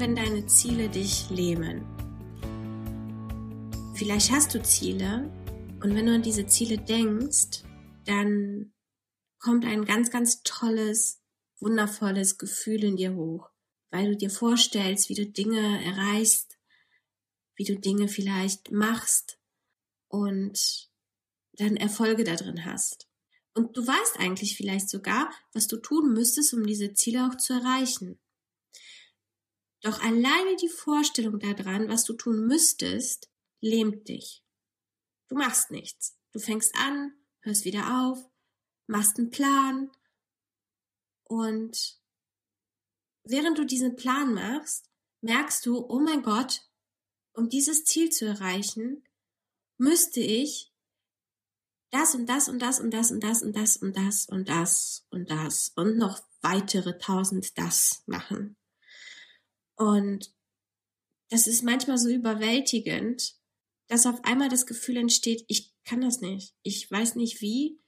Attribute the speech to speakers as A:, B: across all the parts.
A: wenn deine Ziele dich lähmen? Vielleicht hast du Ziele und wenn du an diese Ziele denkst, dann kommt ein ganz, ganz tolles, wundervolles Gefühl in dir hoch, weil du dir vorstellst, wie du Dinge erreichst, wie du Dinge vielleicht machst und dann Erfolge da drin hast. Und du weißt eigentlich vielleicht sogar, was du tun müsstest, um diese Ziele auch zu erreichen. Doch alleine die Vorstellung daran, was du tun müsstest, lähmt dich. Du machst nichts. Du fängst an, hörst wieder auf, machst einen Plan und während du diesen Plan machst, merkst du, oh mein Gott, um dieses Ziel zu erreichen, müsste ich das und das und das und das und das und das und das und das und das und noch weitere tausend das machen. Und das ist manchmal so überwältigend, dass auf einmal das Gefühl entsteht, ich kann das nicht, ich weiß nicht wie,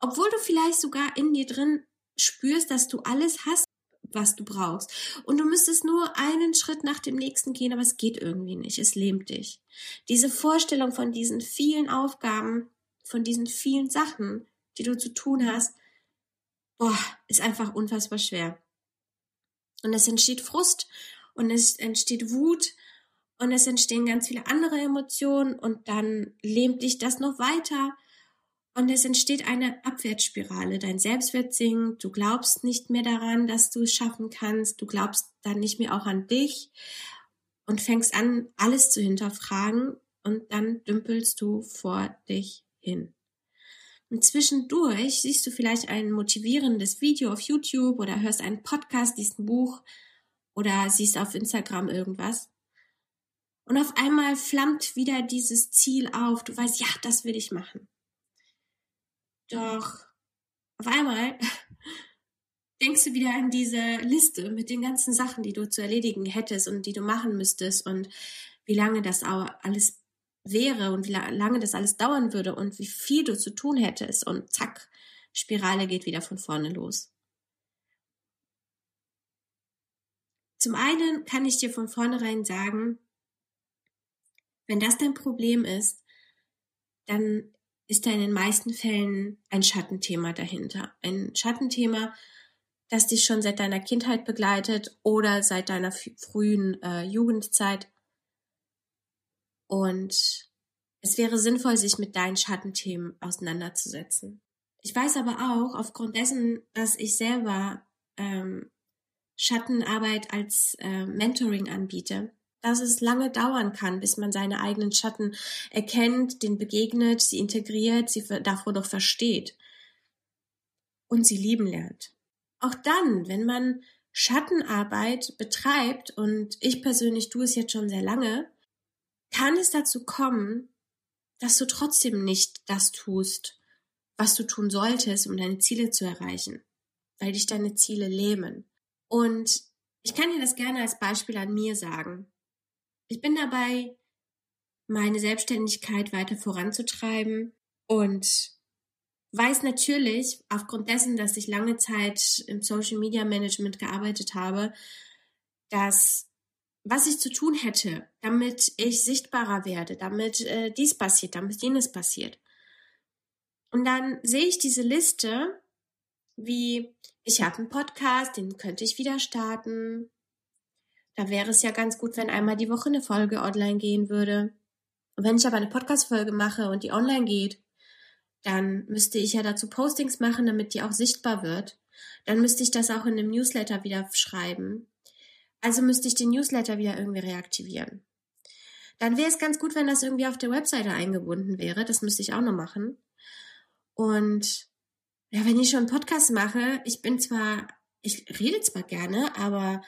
A: obwohl du vielleicht sogar in dir drin spürst, dass du alles hast, was du brauchst. Und du müsstest nur einen Schritt nach dem nächsten gehen, aber es geht irgendwie nicht. Es lähmt dich. Diese Vorstellung von diesen vielen Aufgaben, von diesen vielen Sachen, die du zu tun hast, boah, ist einfach unfassbar schwer. Und es entsteht Frust und es entsteht Wut und es entstehen ganz viele andere Emotionen und dann lähmt dich das noch weiter und es entsteht eine Abwärtsspirale. Dein Selbstwert sinkt, du glaubst nicht mehr daran, dass du es schaffen kannst, du glaubst dann nicht mehr auch an dich und fängst an, alles zu hinterfragen und dann dümpelst du vor dich hin. Und zwischendurch siehst du vielleicht ein motivierendes Video auf YouTube oder hörst einen Podcast, liest ein Buch oder siehst auf Instagram irgendwas. Und auf einmal flammt wieder dieses Ziel auf. Du weißt, ja, das will ich machen. Doch auf einmal denkst du wieder an diese Liste mit den ganzen Sachen, die du zu erledigen hättest und die du machen müsstest und wie lange das alles wäre und wie lange das alles dauern würde und wie viel du zu tun hättest und zack, Spirale geht wieder von vorne los. Zum einen kann ich dir von vornherein sagen, wenn das dein Problem ist, dann ist da in den meisten Fällen ein Schattenthema dahinter. Ein Schattenthema, das dich schon seit deiner Kindheit begleitet oder seit deiner frühen äh, Jugendzeit und es wäre sinnvoll, sich mit deinen Schattenthemen auseinanderzusetzen. Ich weiß aber auch, aufgrund dessen, dass ich selber ähm, Schattenarbeit als äh, Mentoring anbiete, dass es lange dauern kann, bis man seine eigenen Schatten erkennt, den begegnet, sie integriert, sie davor doch versteht und sie lieben lernt. Auch dann, wenn man Schattenarbeit betreibt, und ich persönlich tue es jetzt schon sehr lange, kann es dazu kommen, dass du trotzdem nicht das tust, was du tun solltest, um deine Ziele zu erreichen, weil dich deine Ziele lähmen. Und ich kann dir das gerne als Beispiel an mir sagen. Ich bin dabei, meine Selbstständigkeit weiter voranzutreiben und weiß natürlich, aufgrund dessen, dass ich lange Zeit im Social Media Management gearbeitet habe, dass was ich zu tun hätte, damit ich sichtbarer werde, damit äh, dies passiert, damit jenes passiert. Und dann sehe ich diese Liste, wie ich habe einen Podcast, den könnte ich wieder starten. Da wäre es ja ganz gut, wenn einmal die Woche eine Folge online gehen würde. Und wenn ich aber eine Podcast-Folge mache und die online geht, dann müsste ich ja dazu Postings machen, damit die auch sichtbar wird. Dann müsste ich das auch in einem Newsletter wieder schreiben. Also müsste ich den Newsletter wieder irgendwie reaktivieren. Dann wäre es ganz gut, wenn das irgendwie auf der Webseite eingebunden wäre. Das müsste ich auch noch machen. Und ja, wenn ich schon Podcast mache, ich bin zwar, ich rede zwar gerne, aber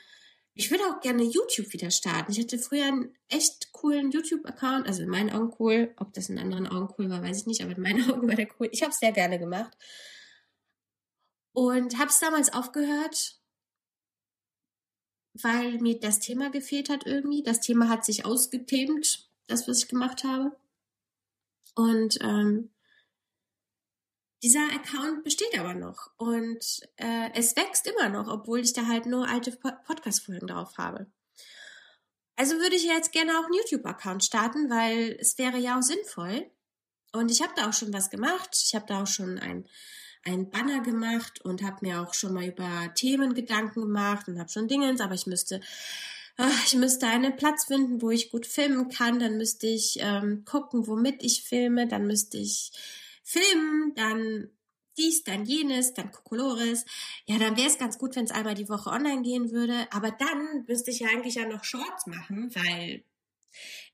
A: ich würde auch gerne YouTube wieder starten. Ich hatte früher einen echt coolen YouTube-Account, also in meinen Augen cool. Ob das in anderen Augen cool war, weiß ich nicht, aber in meinen Augen war der cool. Ich habe es sehr gerne gemacht. Und habe es damals aufgehört, weil mir das Thema gefehlt hat irgendwie. Das Thema hat sich ausgethemt, das, was ich gemacht habe. Und ähm, dieser Account besteht aber noch und äh, es wächst immer noch, obwohl ich da halt nur alte Podcast-Folgen drauf habe. Also würde ich jetzt gerne auch einen YouTube-Account starten, weil es wäre ja auch sinnvoll. Und ich habe da auch schon was gemacht. Ich habe da auch schon ein, ein Banner gemacht und habe mir auch schon mal über Themen Gedanken gemacht und habe schon Dingens, aber ich müsste ach, ich müsste einen Platz finden, wo ich gut filmen kann, dann müsste ich ähm, gucken, womit ich filme, dann müsste ich filmen, dann dies, dann jenes, dann Kokolores. Ja, dann wäre es ganz gut, wenn es einmal die Woche online gehen würde. Aber dann müsste ich ja eigentlich ja noch Shorts machen, weil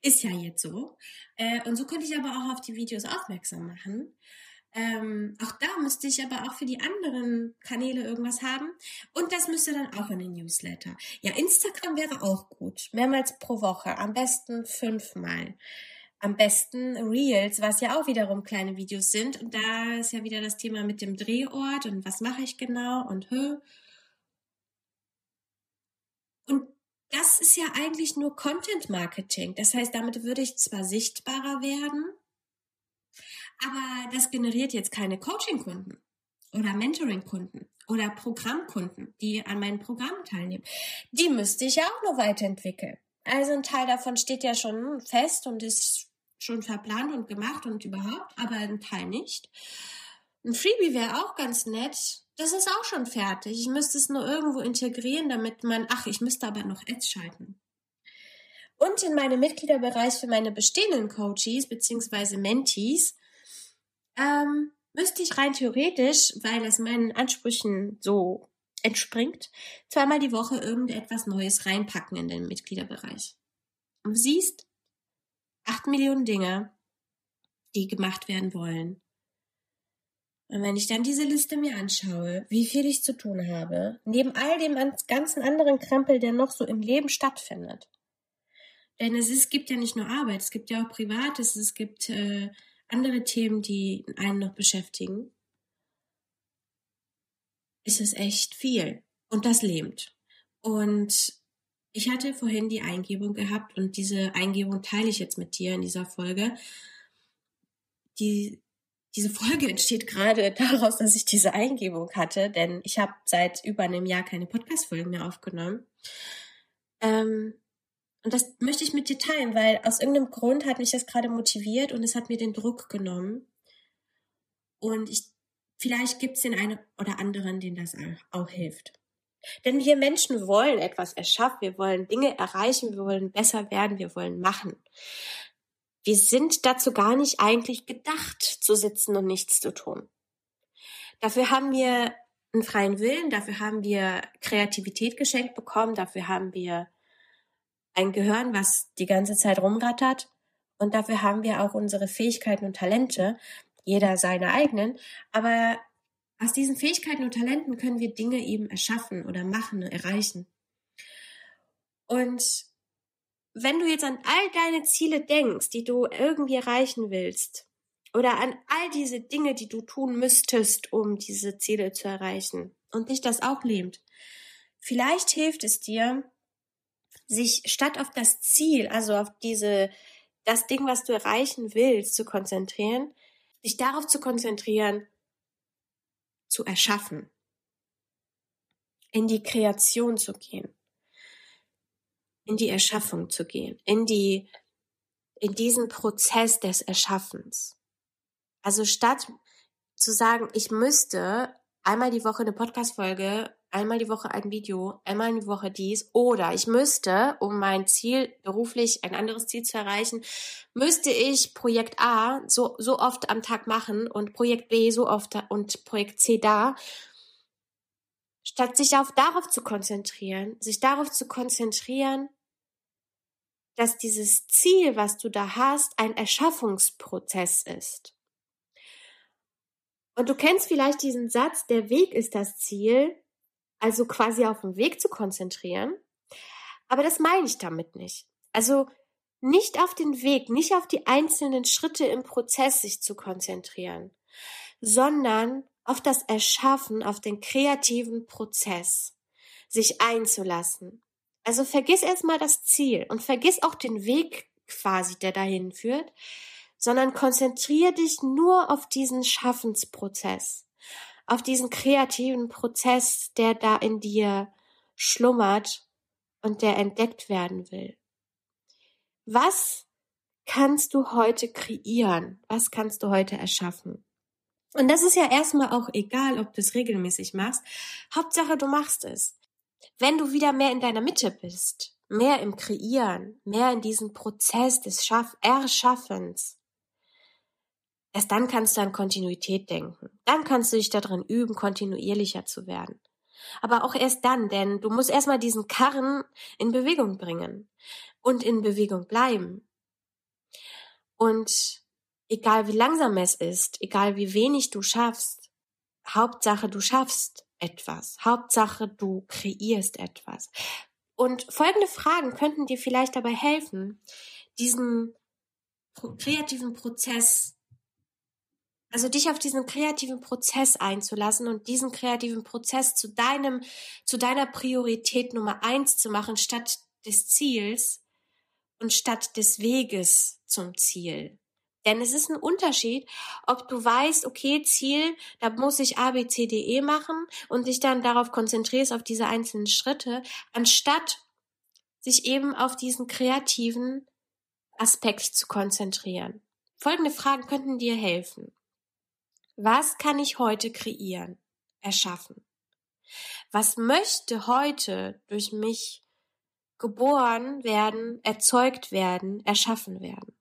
A: ist ja jetzt so. Äh, und so könnte ich aber auch auf die Videos aufmerksam machen. Ähm, auch da müsste ich aber auch für die anderen Kanäle irgendwas haben. Und das müsste dann auch in den Newsletter. Ja, Instagram wäre auch gut. Mehrmals pro Woche. Am besten fünfmal am besten Reels, was ja auch wiederum kleine Videos sind. Und da ist ja wieder das Thema mit dem Drehort und was mache ich genau und hö. Und das ist ja eigentlich nur Content Marketing. Das heißt, damit würde ich zwar sichtbarer werden, aber das generiert jetzt keine Coaching-Kunden oder Mentoring-Kunden oder Programmkunden, die an meinen Programmen teilnehmen. Die müsste ich ja auch nur weiterentwickeln. Also ein Teil davon steht ja schon fest und ist schon verplant und gemacht und überhaupt, aber ein Teil nicht. Ein Freebie wäre auch ganz nett. Das ist auch schon fertig. Ich müsste es nur irgendwo integrieren, damit man, ach, ich müsste aber noch Ads schalten. Und in meinem Mitgliederbereich für meine bestehenden Coaches bzw. Mentees ähm, müsste ich rein theoretisch, weil es meinen Ansprüchen so entspringt, zweimal die Woche irgendetwas Neues reinpacken in den Mitgliederbereich. Und du siehst, acht Millionen Dinge, die gemacht werden wollen. Und wenn ich dann diese Liste mir anschaue, wie viel ich zu tun habe, neben all dem ganzen anderen Krempel, der noch so im Leben stattfindet. Denn es, ist, gibt ja nicht nur Arbeit, es gibt ja auch Privates, es gibt äh, andere Themen, die einen noch beschäftigen. Ist es echt viel. Und das lähmt. Und ich hatte vorhin die Eingebung gehabt und diese Eingebung teile ich jetzt mit dir in dieser Folge. Die, diese Folge entsteht gerade daraus, dass ich diese Eingebung hatte, denn ich habe seit über einem Jahr keine Podcast-Folgen mehr aufgenommen. Ähm, und das möchte ich mit dir teilen, weil aus irgendeinem Grund hat mich das gerade motiviert und es hat mir den Druck genommen. Und ich, vielleicht gibt es den einen oder anderen, den das auch hilft. Denn wir Menschen wollen etwas erschaffen, wir wollen Dinge erreichen, wir wollen besser werden, wir wollen machen. Wir sind dazu gar nicht eigentlich gedacht, zu sitzen und nichts zu tun. Dafür haben wir einen freien Willen, dafür haben wir Kreativität geschenkt bekommen, dafür haben wir ein Gehirn, was die ganze Zeit rumrattert und dafür haben wir auch unsere Fähigkeiten und Talente, jeder seine eigenen, aber aus diesen Fähigkeiten und Talenten können wir Dinge eben erschaffen oder machen, erreichen. Und wenn du jetzt an all deine Ziele denkst, die du irgendwie erreichen willst, oder an all diese Dinge, die du tun müsstest, um diese Ziele zu erreichen, und dich das auch lähmt, vielleicht hilft es dir, sich statt auf das Ziel, also auf diese, das Ding, was du erreichen willst, zu konzentrieren, dich darauf zu konzentrieren, zu erschaffen, in die Kreation zu gehen, in die Erschaffung zu gehen, in die, in diesen Prozess des Erschaffens. Also statt zu sagen, ich müsste einmal die Woche eine Podcast-Folge einmal die Woche ein Video, einmal die Woche dies oder ich müsste, um mein Ziel beruflich ein anderes Ziel zu erreichen, müsste ich Projekt A so, so oft am Tag machen und Projekt B so oft und Projekt C da. Statt sich auf darauf zu konzentrieren, sich darauf zu konzentrieren, dass dieses Ziel, was du da hast, ein Erschaffungsprozess ist. Und du kennst vielleicht diesen Satz, der Weg ist das Ziel also quasi auf den Weg zu konzentrieren. Aber das meine ich damit nicht. Also nicht auf den Weg, nicht auf die einzelnen Schritte im Prozess sich zu konzentrieren, sondern auf das Erschaffen, auf den kreativen Prozess, sich einzulassen. Also vergiss erstmal das Ziel und vergiss auch den Weg quasi, der dahin führt, sondern konzentriere dich nur auf diesen Schaffensprozess auf diesen kreativen Prozess, der da in dir schlummert und der entdeckt werden will. Was kannst du heute kreieren? Was kannst du heute erschaffen? Und das ist ja erstmal auch egal, ob du es regelmäßig machst. Hauptsache, du machst es. Wenn du wieder mehr in deiner Mitte bist, mehr im Kreieren, mehr in diesem Prozess des Schaff Erschaffens, erst dann kannst du an Kontinuität denken. Dann kannst du dich darin üben, kontinuierlicher zu werden. Aber auch erst dann, denn du musst erstmal diesen Karren in Bewegung bringen und in Bewegung bleiben. Und egal wie langsam es ist, egal wie wenig du schaffst, Hauptsache du schaffst etwas. Hauptsache du kreierst etwas. Und folgende Fragen könnten dir vielleicht dabei helfen, diesen kreativen Prozess, also dich auf diesen kreativen Prozess einzulassen und diesen kreativen Prozess zu deinem, zu deiner Priorität Nummer eins zu machen, statt des Ziels und statt des Weges zum Ziel. Denn es ist ein Unterschied, ob du weißt, okay, Ziel, da muss ich A, B, C, D, E machen und dich dann darauf konzentrierst, auf diese einzelnen Schritte, anstatt sich eben auf diesen kreativen Aspekt zu konzentrieren. Folgende Fragen könnten dir helfen. Was kann ich heute kreieren, erschaffen? Was möchte heute durch mich geboren werden, erzeugt werden, erschaffen werden?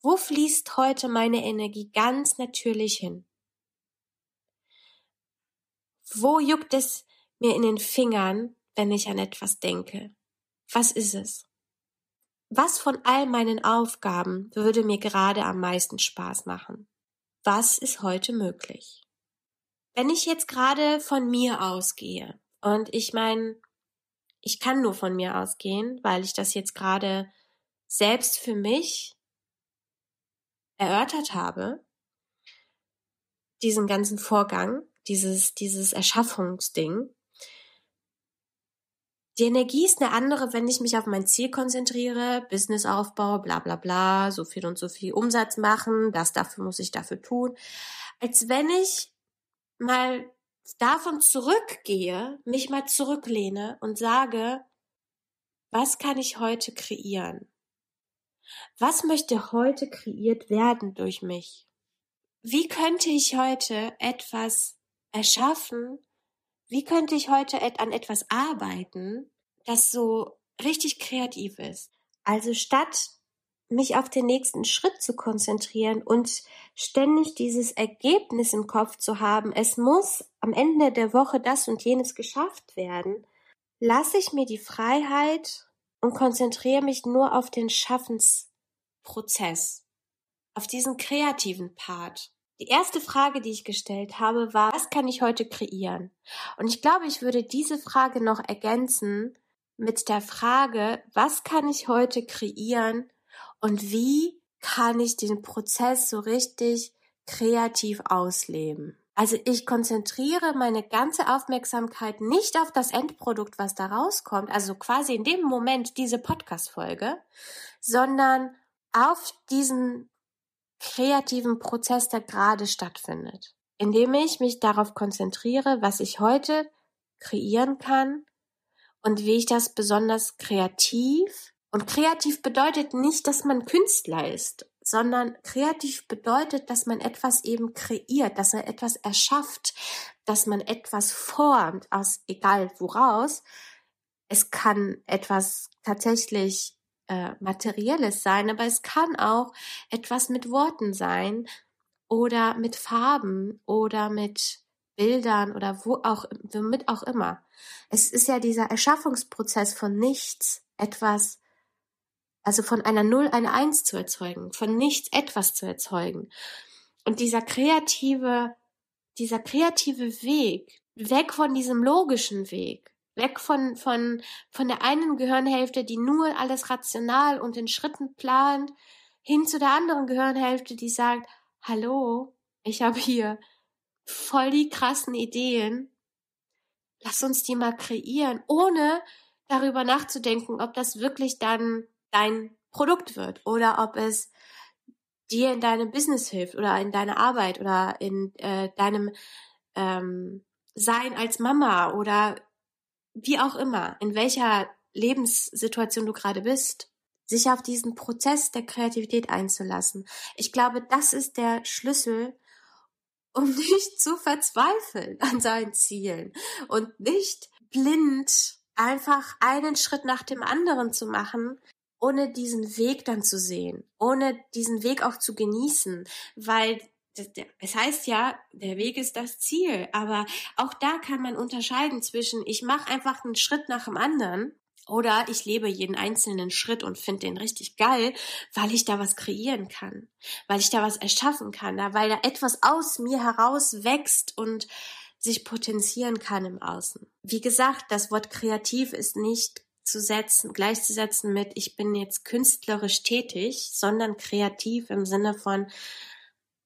A: Wo fließt heute meine Energie ganz natürlich hin? Wo juckt es mir in den Fingern, wenn ich an etwas denke? Was ist es? Was von all meinen Aufgaben würde mir gerade am meisten Spaß machen? Was ist heute möglich? Wenn ich jetzt gerade von mir ausgehe, und ich meine, ich kann nur von mir ausgehen, weil ich das jetzt gerade selbst für mich erörtert habe, diesen ganzen Vorgang, dieses, dieses Erschaffungsding, die Energie ist eine andere, wenn ich mich auf mein Ziel konzentriere, Businessaufbau, bla bla bla, so viel und so viel Umsatz machen, das dafür muss ich dafür tun, als wenn ich mal davon zurückgehe, mich mal zurücklehne und sage, was kann ich heute kreieren? Was möchte heute kreiert werden durch mich? Wie könnte ich heute etwas erschaffen? Wie könnte ich heute an etwas arbeiten, das so richtig kreativ ist? Also statt mich auf den nächsten Schritt zu konzentrieren und ständig dieses Ergebnis im Kopf zu haben, es muss am Ende der Woche das und jenes geschafft werden, lasse ich mir die Freiheit und konzentriere mich nur auf den Schaffens Prozess, auf diesen kreativen Part. Die erste Frage, die ich gestellt habe, war, was kann ich heute kreieren? Und ich glaube, ich würde diese Frage noch ergänzen mit der Frage, was kann ich heute kreieren und wie kann ich den Prozess so richtig kreativ ausleben? Also ich konzentriere meine ganze Aufmerksamkeit nicht auf das Endprodukt, was da rauskommt, also quasi in dem Moment diese Podcast-Folge, sondern auf diesen kreativen Prozess, der gerade stattfindet, indem ich mich darauf konzentriere, was ich heute kreieren kann und wie ich das besonders kreativ und kreativ bedeutet nicht, dass man Künstler ist, sondern kreativ bedeutet, dass man etwas eben kreiert, dass man etwas erschafft, dass man etwas formt aus egal woraus. Es kann etwas tatsächlich äh, Materielles sein, aber es kann auch etwas mit Worten sein oder mit Farben oder mit Bildern oder wo auch, womit auch immer. Es ist ja dieser Erschaffungsprozess von nichts etwas, also von einer Null eine Eins zu erzeugen, von nichts etwas zu erzeugen. Und dieser kreative, dieser kreative Weg, weg von diesem logischen Weg, Weg von, von, von der einen Gehirnhälfte, die nur alles rational und in Schritten plant, hin zu der anderen Gehirnhälfte, die sagt, hallo, ich habe hier voll die krassen Ideen. Lass uns die mal kreieren, ohne darüber nachzudenken, ob das wirklich dann dein Produkt wird oder ob es dir in deinem Business hilft oder in deiner Arbeit oder in äh, deinem ähm, Sein als Mama oder wie auch immer, in welcher Lebenssituation du gerade bist. sich auf diesen Prozess der Kreativität einzulassen. Ich glaube, das ist der Schlüssel, um nicht zu verzweifeln an seinen Zielen und nicht blind einfach einen Schritt nach dem anderen zu machen, ohne diesen Weg dann zu sehen, ohne diesen Weg auch zu genießen, weil es heißt ja, der Weg ist das Ziel, aber auch da kann man unterscheiden zwischen, ich mache einfach einen Schritt nach dem anderen oder ich lebe jeden einzelnen Schritt und finde den richtig geil, weil ich da was kreieren kann, weil ich da was erschaffen kann, weil da etwas aus mir heraus wächst und sich potenzieren kann im Außen. Wie gesagt, das Wort kreativ ist nicht zu setzen, gleichzusetzen mit ich bin jetzt künstlerisch tätig, sondern kreativ im Sinne von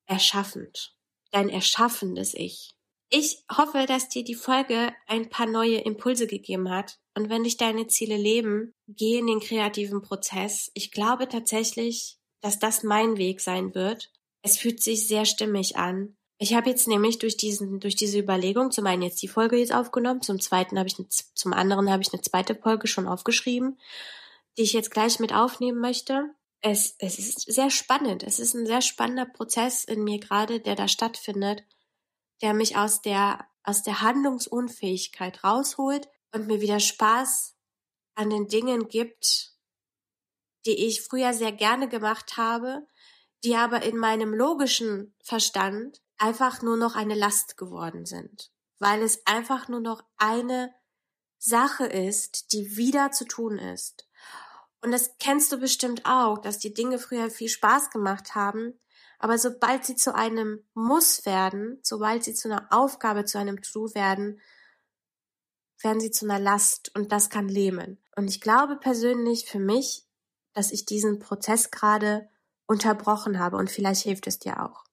A: erschaffend. Dein erschaffendes Ich. Ich hoffe, dass dir die Folge ein paar neue Impulse gegeben hat. Und wenn dich deine Ziele leben, geh in den kreativen Prozess. Ich glaube tatsächlich, dass das mein Weg sein wird. Es fühlt sich sehr stimmig an. Ich habe jetzt nämlich durch diesen, durch diese Überlegung zum einen jetzt die Folge jetzt aufgenommen, zum zweiten habe ich eine, zum anderen habe ich eine zweite Folge schon aufgeschrieben, die ich jetzt gleich mit aufnehmen möchte. Es, es ist sehr spannend. Es ist ein sehr spannender Prozess in mir gerade, der da stattfindet der mich aus der, aus der Handlungsunfähigkeit rausholt und mir wieder Spaß an den Dingen gibt, die ich früher sehr gerne gemacht habe, die aber in meinem logischen Verstand einfach nur noch eine Last geworden sind, weil es einfach nur noch eine Sache ist, die wieder zu tun ist. Und das kennst du bestimmt auch, dass die Dinge früher viel Spaß gemacht haben, aber sobald sie zu einem Muss werden, sobald sie zu einer Aufgabe, zu einem To werden, werden sie zu einer Last und das kann lähmen. Und ich glaube persönlich für mich, dass ich diesen Prozess gerade unterbrochen habe und vielleicht hilft es dir auch.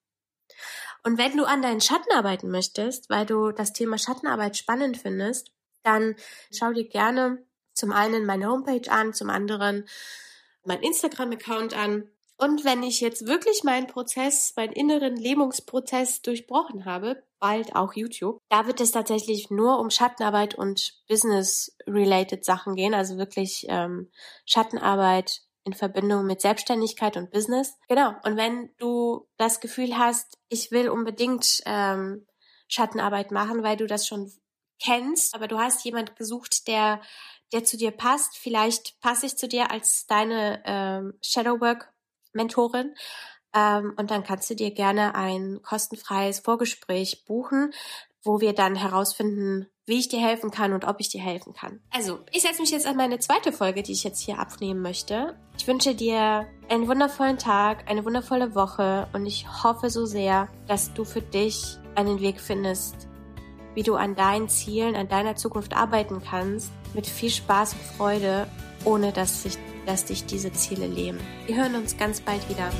A: Und wenn du an deinen Schatten arbeiten möchtest, weil du das Thema Schattenarbeit spannend findest, dann schau dir gerne zum einen meine Homepage an, zum anderen mein Instagram-Account an. Und wenn ich jetzt wirklich meinen Prozess, meinen inneren Lähmungsprozess durchbrochen habe, bald auch YouTube, da wird es tatsächlich nur um Schattenarbeit und Business-related Sachen gehen, also wirklich ähm, Schattenarbeit in Verbindung mit Selbstständigkeit und Business. Genau. Und wenn du das Gefühl hast, ich will unbedingt ähm, Schattenarbeit machen, weil du das schon kennst, aber du hast jemand gesucht, der der zu dir passt. Vielleicht passe ich zu dir als deine ähm, Shadowwork Mentorin. Ähm, und dann kannst du dir gerne ein kostenfreies Vorgespräch buchen, wo wir dann herausfinden, wie ich dir helfen kann und ob ich dir helfen kann. Also, ich setze mich jetzt an meine zweite Folge, die ich jetzt hier abnehmen möchte. Ich wünsche dir einen wundervollen Tag, eine wundervolle Woche und ich hoffe so sehr, dass du für dich einen Weg findest, wie du an deinen Zielen, an deiner Zukunft arbeiten kannst, mit viel Spaß und Freude, ohne dass sich dass dich diese Ziele leben. Wir hören uns ganz bald wieder.